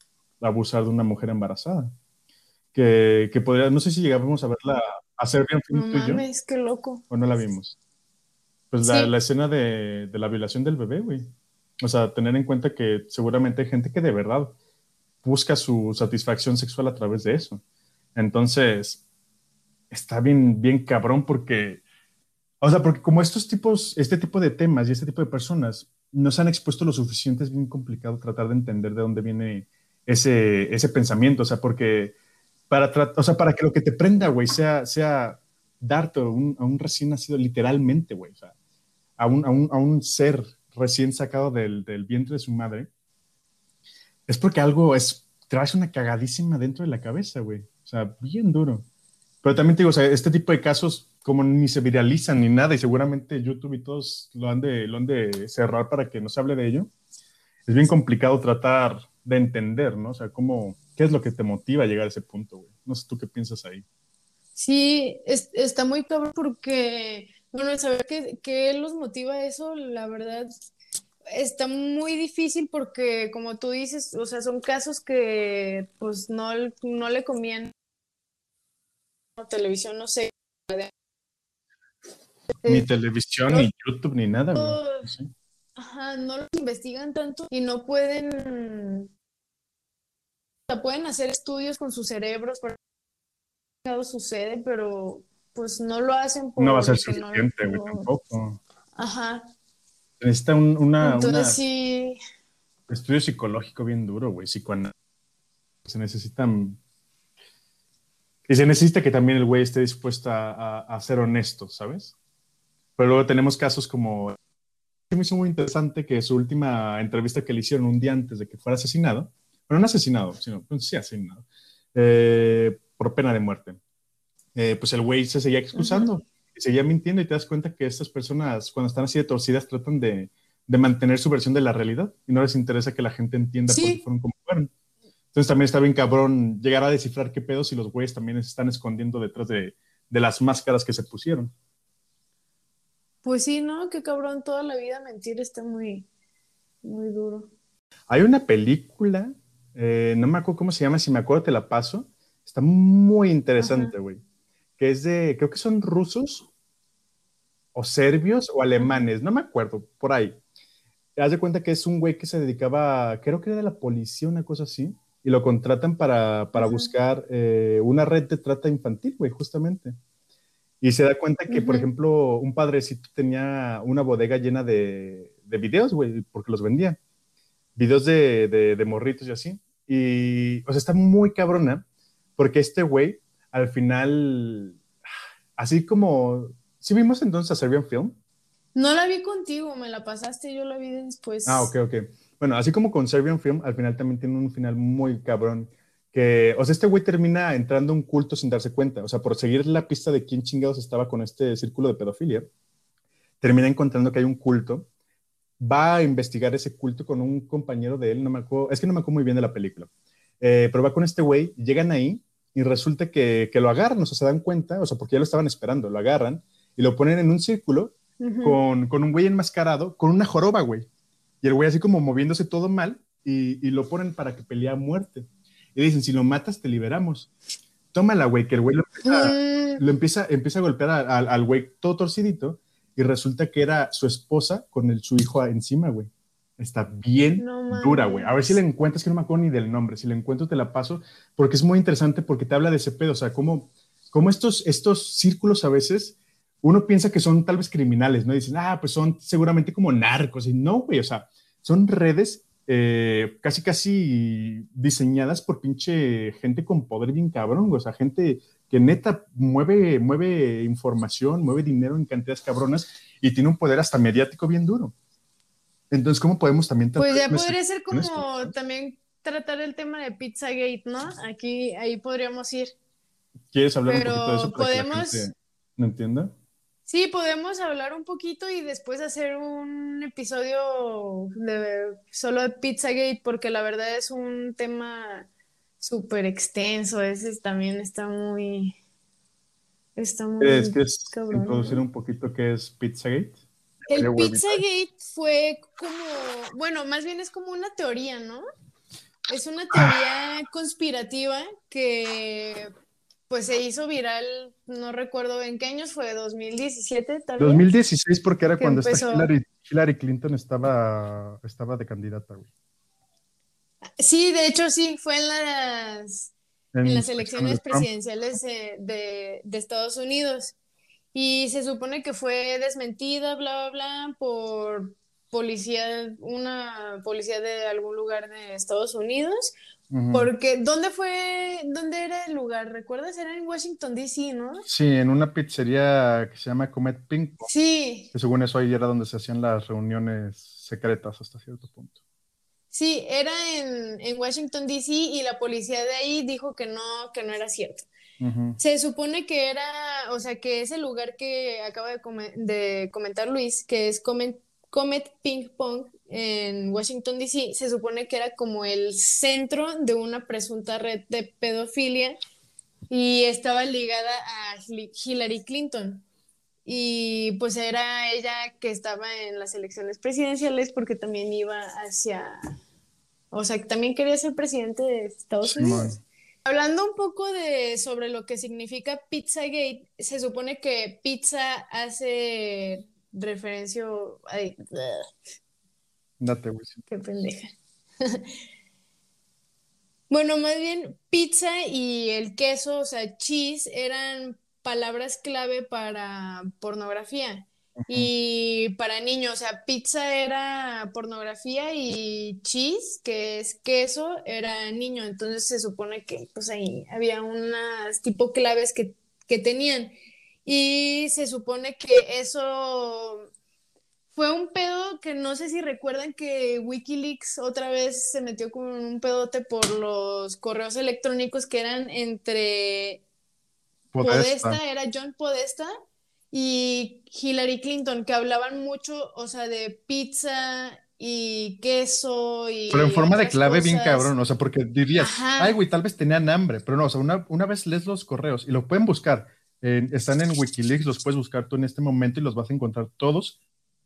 abusar de una mujer embarazada. Que, que podría, no sé si llegamos a verla hacer bien no mames, qué loco. ¿O no la vimos? Pues la, la, escena de, de, la violación del bebé, güey. O sea, tener en cuenta que seguramente hay gente que de verdad busca su satisfacción sexual a través de eso. Entonces, está bien, bien cabrón porque, o sea, porque como estos tipos, este tipo de temas y este tipo de personas no se han expuesto lo suficiente, es bien complicado tratar de entender de dónde viene ese, ese pensamiento. O sea, porque para, o sea, para que lo que te prenda, güey, sea, sea darte a un, recién nacido, literalmente, güey, o sea, a un, a, un, a un, ser recién sacado del, del, vientre de su madre, es porque algo es, traes una cagadísima dentro de la cabeza, güey, o sea, bien duro. Pero también te digo, o sea, este tipo de casos como ni se viralizan ni nada y seguramente YouTube y todos lo han de, lo han de cerrar para que no se hable de ello. Es bien complicado tratar de entender, ¿no? O sea, cómo, ¿qué es lo que te motiva a llegar a ese punto, güey? No sé tú qué piensas ahí. Sí, está muy cabrón porque, bueno, saber qué, qué los motiva eso, la verdad, está muy difícil porque, como tú dices, o sea, son casos que pues no, no le conviene televisión, no sé. Ni eh, televisión, ni YouTube, ni nada. Ajá, no los investigan tanto y no pueden, sea, pueden hacer estudios con sus cerebros para qué sucede, pero pues no lo hacen por... No va a ser suficiente, güey, tampoco. Ajá. Necesita un, una, Entonces, sí. estudio psicológico bien duro, güey, psicoanálisis. Se necesitan y se necesita que también el güey esté dispuesto a, a, ser honesto, ¿sabes? Pero luego tenemos casos como... Me hizo muy interesante que su última entrevista que le hicieron un día antes de que fuera asesinado, bueno, no asesinado, sino pues, sí asesinado, eh, por pena de muerte, eh, pues el güey se seguía excusando y seguía mintiendo y te das cuenta que estas personas cuando están así de torcidas tratan de, de mantener su versión de la realidad y no les interesa que la gente entienda por qué fueron como fueron. Entonces también está bien cabrón llegar a descifrar qué pedos y los güeyes también se están escondiendo detrás de, las máscaras que se pusieron. Pues sí, ¿no? Qué cabrón, toda la vida mentir está muy, muy duro. Hay una película, eh, no me acuerdo cómo se llama, si me acuerdo te la paso. Está muy interesante, güey. Que es de, creo que son rusos o serbios o alemanes, no me acuerdo, por ahí. Haz de cuenta que es un güey que se dedicaba, creo que era de la policía, una cosa así y lo contratan para, para buscar eh, una red de trata infantil, güey, justamente. Y se da cuenta que, por ejemplo, un padrecito tenía una bodega llena de, de videos, güey, porque los vendía. Videos de, de, de, morritos y así. Y, o sea, está muy cabrona, porque este güey, al final, así como, ¿sí vimos entonces a Serbian Film? No la vi contigo, me la pasaste, yo la vi después. Ah, ok, ok. Bueno, así como con Serbian Film, al final también tiene un final muy cabrón. Que, o sea, este güey termina entrando a un culto sin darse cuenta. O sea, por seguir la pista de quién chingados estaba con este círculo de pedofilia, termina encontrando que hay un culto. Va a investigar ese culto con un compañero de él, no me acuerdo, es que no me acuerdo muy bien de la película. Eh, pero va con este güey, llegan ahí y resulta que, que, lo agarran, o sea, se dan cuenta, o sea, porque ya lo estaban esperando, lo agarran y lo ponen en un círculo con, con un güey enmascarado, con una joroba, güey. Y el güey así como moviéndose todo mal y, y, lo ponen para que pelea a muerte. Y dicen, si lo matas, te liberamos. Tómala, güey, que el güey lo empieza, mm. lo empieza, empieza a golpear al güey todo torcidito y resulta que era su esposa con el, su hijo encima, güey. Está bien dura, güey. A ver si la encuentras, que no me acuerdo ni del nombre. Si la encuentro, te la paso, porque es muy interesante porque te habla de ese pedo. O sea, cómo, cómo estos, estos círculos a veces uno piensa que son tal vez criminales, ¿no? dicen, ah, pues son seguramente como narcos. Y no, güey, o sea, son redes eh, casi, casi diseñadas por pinche gente con poder bien cabrón, o sea, gente que neta mueve, mueve información, mueve dinero en cantidades cabronas y tiene un poder hasta mediático bien duro. Entonces, ¿cómo podemos también Pues ya podría ser como también tratar el tema de Pizzagate, ¿no? Aquí, ahí podríamos ir. ¿Quieres hablar un poquito de eso para podemos... que la gente no entienda? Sí, podemos hablar un poquito y después hacer un episodio de, solo de Pizzagate, porque la verdad es un tema súper extenso. Ese también está muy. Está muy. ¿Es que es introducir un poquito qué es Pizzagate? El Pizzagate fue como. Bueno, más bien es como una teoría, ¿no? Es una teoría conspirativa que pues se hizo viral, no recuerdo en qué años fue, 2017 tal 2016 porque era cuando Hillary, Clinton estaba, estaba de candidata, güey. Sí, de hecho sí, fue en las, en, las elecciones presidenciales de, de, Estados Unidos. Y se supone que fue desmentida, bla, bla, bla, por policía, una policía de algún lugar de Estados Unidos, porque, ¿dónde fue, dónde era el lugar? ¿Recuerdas? Era en Washington, D.C., ¿no? Sí, en una pizzería que se llama Comet Pink. Sí. Que según eso ahí era donde se hacían las reuniones secretas hasta cierto punto. Sí, era en, en Washington, D.C. y la policía de ahí dijo que no, que no era cierto. Se supone que era, o sea, que ese lugar que acaba de, comentar Luis, que es Comet, Comet Ping Pong en Washington, D.C., se supone que era como el centro de una presunta red de pedofilia y estaba ligada a Hillary Clinton. Y pues era ella que estaba en las elecciones presidenciales porque también iba hacia, o sea, también quería ser presidente de Estados Unidos. Hablando un poco de sobre lo que significa Pizzagate, se supone que pizza hace referencia. Ay, Date, güey. Qué pendeja. <laughs> bueno, más bien pizza y el queso, o sea, cheese, eran palabras clave para pornografía. Y para niños, o sea, pizza era pornografía y cheese, que es queso, era niño. Entonces se supone que pues ahí había unas tipo claves que, que tenían. Y se supone que eso fue un pedo que no sé si recuerdan que Wikileaks otra vez se metió con un pedote por los correos electrónicos que eran entre Podesta era John Podesta y Hillary Clinton, que hablaban mucho, o sea, de pizza y queso y... Pero en forma de clave bien cabrón, o sea, porque dirías, ay, güey, tal vez tenían hambre, pero no, o sea, una, una vez lees los correos y lo pueden buscar, están en Wikileaks, los puedes buscar tú en este momento y los vas a encontrar todos.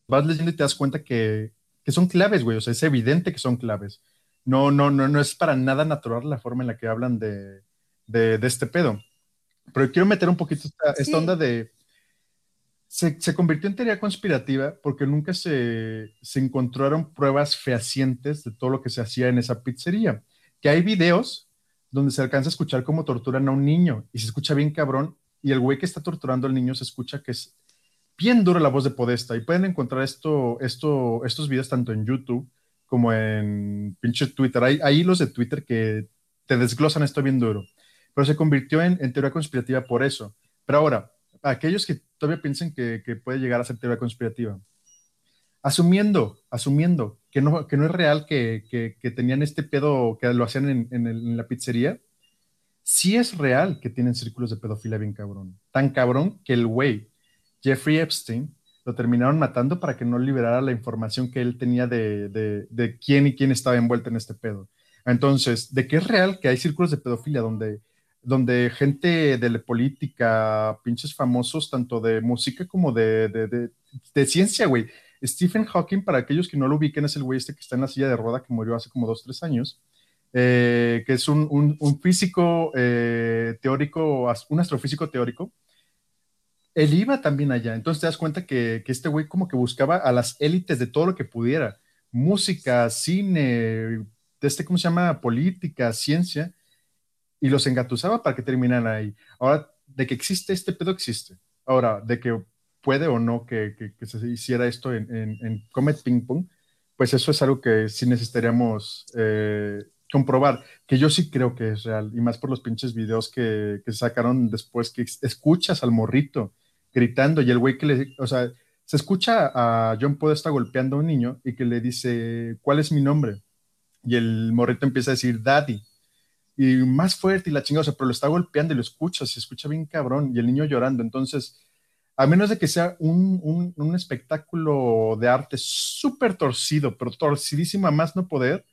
Vas leyendo y te das cuenta que, que son claves, güey, o sea, es evidente que son claves. No, no, no, no es para nada natural la forma en la que hablan de, de, de este pedo. Pero quiero meter un poquito esta, onda de... Se, se, convirtió en teoría conspirativa porque nunca se, se, encontraron pruebas fehacientes de todo lo que se hacía en esa pizzería. Que hay videos donde se alcanza a escuchar cómo torturan a un niño y se escucha bien cabrón y el güey que está torturando al niño se escucha que es bien dura la voz de Podesta y pueden encontrar esto, esto, estos videos tanto en YouTube como en pinche Twitter. Hay, hay hilos de Twitter que te desglosan esto bien duro pero se convirtió en, teoría conspirativa por eso. Pero ahora, aquellos que todavía piensan que, puede llegar a ser teoría conspirativa, asumiendo, asumiendo que no, que no es real que, tenían este pedo, que lo hacían en, la pizzería, sí es real que tienen círculos de pedofilia bien cabrón. Tan cabrón que el güey, Jeffrey Epstein, lo terminaron matando para que no liberara la información que él tenía de, de, de quién y quién estaba envuelto en este pedo. Entonces, de qué es real que hay círculos de pedofilia donde donde gente de la política, pinches famosos, tanto de música como de, de, de, ciencia, güey. Stephen Hawking, para aquellos que no lo ubiquen, es el güey este que está en la silla de rueda que murió hace como dos, tres años, eh, que es un, un, físico eh, teórico, un astrofísico teórico. Él iba también allá, entonces te das cuenta que, que este güey como que buscaba a las élites de todo lo que pudiera, música, cine, este, ¿cómo se llama? Política, ciencia, y los engatusaba para que terminaran ahí. Ahora, de que existe este pedo, existe. Ahora, de que puede o no que, que, se hiciera esto en, en, Comet Ping Pong, pues eso es algo que sí necesitaríamos eh, comprobar, que yo sí creo que es real, y más por los pinches videos que, que sacaron después, que escuchas al morrito gritando y el güey que le, o sea, se escucha a John Podesta golpeando a un niño y que le dice, ¿cuál es mi nombre? Y el morrito empieza a decir, Daddy y más fuerte y la chingada, o sea, pero lo está golpeando y lo escucha, se escucha bien cabrón y el niño llorando. Entonces, a menos de que sea un, un, espectáculo de arte súper torcido, pero torcidísimo a más no poder,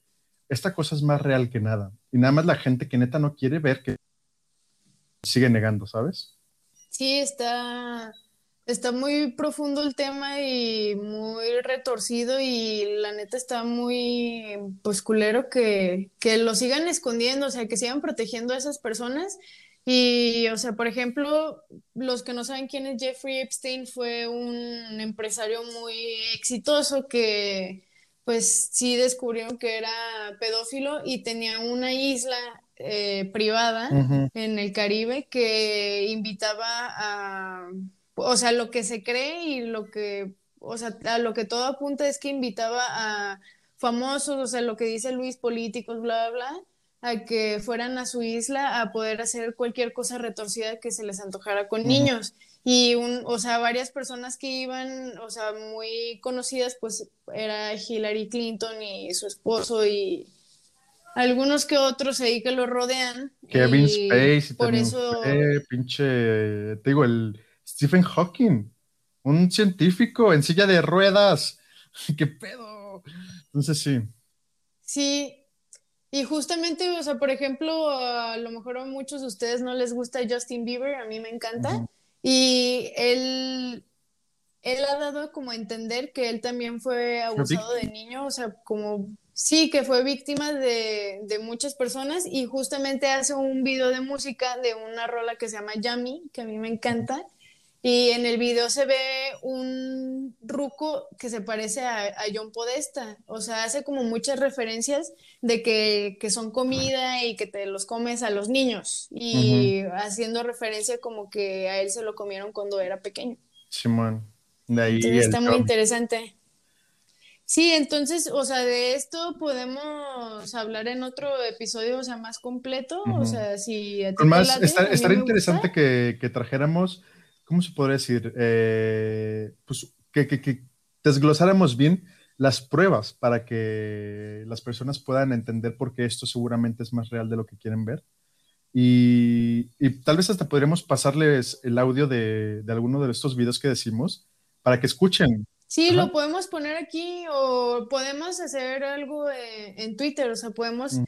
esta cosa es más real que nada. Y nada más la gente que neta no quiere ver que sigue negando, ¿sabes? Sí, está está muy profundo el tema y muy retorcido y la neta está muy pues culero que, que lo sigan escondiendo, o sea, que sigan protegiendo a esas personas. Y, o sea, por ejemplo, los que no saben quién es Jeffrey Epstein fue un empresario muy exitoso que pues sí descubrieron que era pedófilo y tenía una isla eh, privada en el Caribe que invitaba a o sea, lo que se cree y lo que, o sea, a lo que todo apunta es que invitaba a famosos, o sea, lo que dice Luis, políticos, bla, bla, bla, a que fueran a su isla a poder hacer cualquier cosa retorcida que se les antojara con niños. Y, un, o sea, varias personas que iban, o sea, muy conocidas, pues era Hillary Clinton y su esposo y, algunos que otros ahí que lo rodean. Kevin Spacey por eso... pinche, te digo, el Stephen Hawking, un científico en silla de ruedas. <laughs> ¿Qué pedo? Entonces sí. Sí, y justamente, o sea, por ejemplo, a lo mejor a muchos de ustedes no les gusta Justin Bieber, a mí me encanta. Y él, él ha dado como a entender que él también fue abusado de niño, o sea, como sí, que fue víctima de, de, muchas personas y justamente hace un video de música de una rola que se llama Yummy, que a mí me encanta. Y en el video se ve un ruco que se parece a, John Podesta. O sea, hace como muchas referencias de que, son comida y que te los comes a los niños. Y haciendo referencia como que a él se lo comieron cuando era pequeño. Simón. de ahí. está muy interesante. Sí, entonces, o sea, de esto podemos hablar en otro episodio, o sea, más completo. O sea, si. Más, estaría interesante que, que trajéramos ¿cómo se podría decir? Eh, pues que, desglosáramos bien las pruebas para que las personas puedan entender por qué esto seguramente es más real de lo que quieren ver. Y, tal vez hasta podríamos pasarles el audio de, alguno de estos videos que decimos para que escuchen. Sí, lo podemos poner aquí o podemos hacer algo en Twitter, o sea, podemos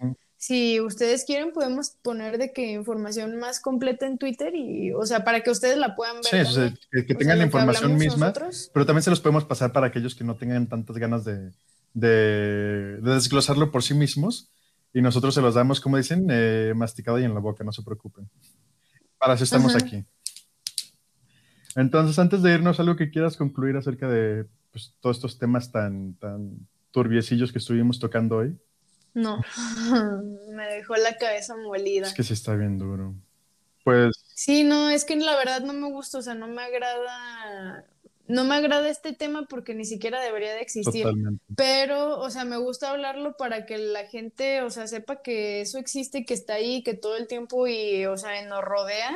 si ustedes quieren, podemos poner de que información más completa en Twitter y, o sea, para que ustedes la puedan ver. Sí, que, tengan la información misma, pero también se los podemos pasar para aquellos que no tengan tantas ganas de, desglosarlo por sí mismos y nosotros se los damos, como dicen, eh, masticado y en la boca, no se preocupen. Para eso estamos aquí. Entonces, antes de irnos, algo que quieras concluir acerca de pues, todos estos temas tan, tan turbiecillos que estuvimos tocando hoy. No, <laughs> me dejó la cabeza molida. Es que sí está bien duro. Pues. Sí, no, es que la verdad no me gusta, o sea, no me agrada. No me agrada este tema porque ni siquiera debería de existir. Totalmente. Pero, o sea, me gusta hablarlo para que la gente, o sea, sepa que eso existe, que está ahí, que todo el tiempo y, o sea, nos rodea.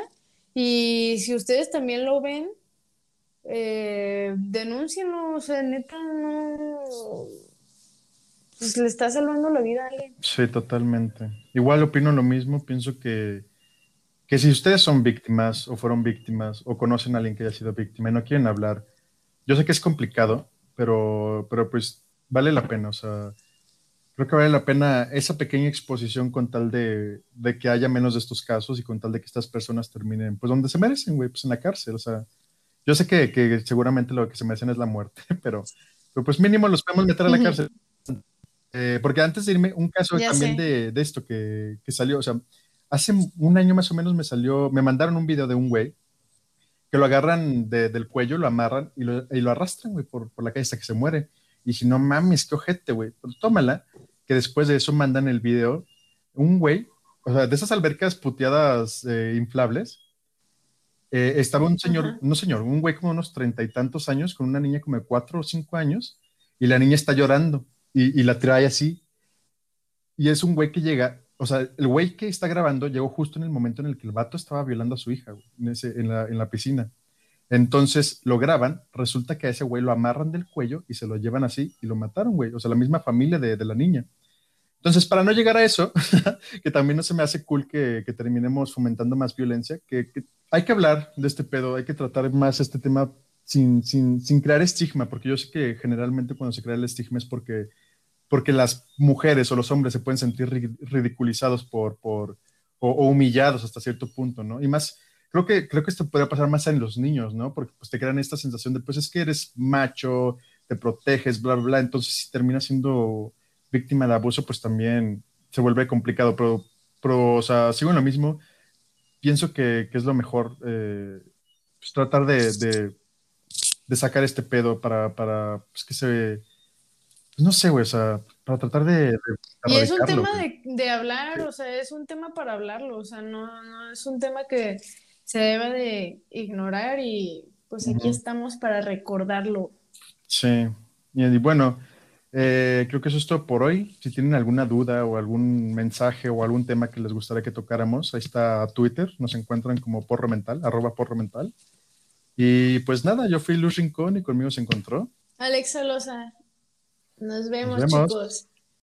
Y si ustedes también lo ven, eh, denúncienlo, o sea, neta, no pues le está salvando la vida a alguien. Sí, totalmente. Igual opino lo mismo, pienso que, que si ustedes son víctimas o fueron víctimas o conocen a alguien que haya sido víctima y no quieren hablar, yo sé que es complicado, pero, pero pues vale la pena, o sea, creo que vale la pena esa pequeña exposición con tal de, de que haya menos de estos casos y con tal de que estas personas terminen, pues donde se merecen, güey, pues en la cárcel, o sea, yo sé que, que seguramente lo que se merecen es la muerte, <laughs> pero, pero pues mínimo los podemos meter a la cárcel. Eh, porque antes de irme, un caso también de, de, esto que, que, salió, o sea, hace un año más o menos me salió, me mandaron un video de un güey que lo agarran del cuello, lo amarran y lo, y lo arrastran, güey, por, por, la calle hasta que se muere. Y si no mames, qué ojete, güey, pues tómala, que después de eso mandan el video, un güey, o sea, de esas albercas puteadas eh, inflables, eh, estaba un señor, no señor, un güey como unos treinta y tantos años, con una niña como de cuatro o cinco años, y la niña está llorando y, la trae así. Y es un güey que llega, o sea, el güey que está grabando llegó justo en el momento en el que el vato estaba violando a su hija, en, la, en la piscina. Entonces lo graban, resulta que a ese güey lo amarran del cuello y se lo llevan así y lo mataron, güey. O sea, la misma familia de, de la niña. Entonces, para no llegar a eso, <laughs> que también no se me hace cool que, que terminemos fomentando más violencia, que, hay que hablar de este pedo, hay que tratar más este tema sin, sin, crear estigma, porque yo sé que generalmente cuando se crea el estigma es porque porque las mujeres o los hombres se pueden sentir ridiculizados por, por o, humillados hasta cierto punto, ¿no? Y más, creo que, creo que esto puede pasar más en los niños, ¿no? Porque pues te crean esta sensación de, pues es que eres macho, te proteges, bla, bla, bla. Entonces, si terminas siendo víctima de abuso, pues también se vuelve complicado. Pero, pero o sea, sigo en lo mismo. Pienso que, que es lo mejor eh, pues, tratar de, de, sacar este pedo para, para pues, que se pues, no sé, güey, o sea, para tratar de... y es un tema de, hablar, o sea, es un tema para hablarlo, o sea, no, no es un tema que se deba de ignorar y pues aquí estamos para recordarlo. Sí, y, bueno, eh, creo que eso es todo por hoy. Si tienen alguna duda o algún mensaje o algún tema que les gustaría que tocáramos, ahí está Twitter, nos encuentran como porro mental, arroba porro mental. Y pues nada, yo fui Luz Rincón y conmigo se encontró. Alexa Loza. Nos vemos, chicos.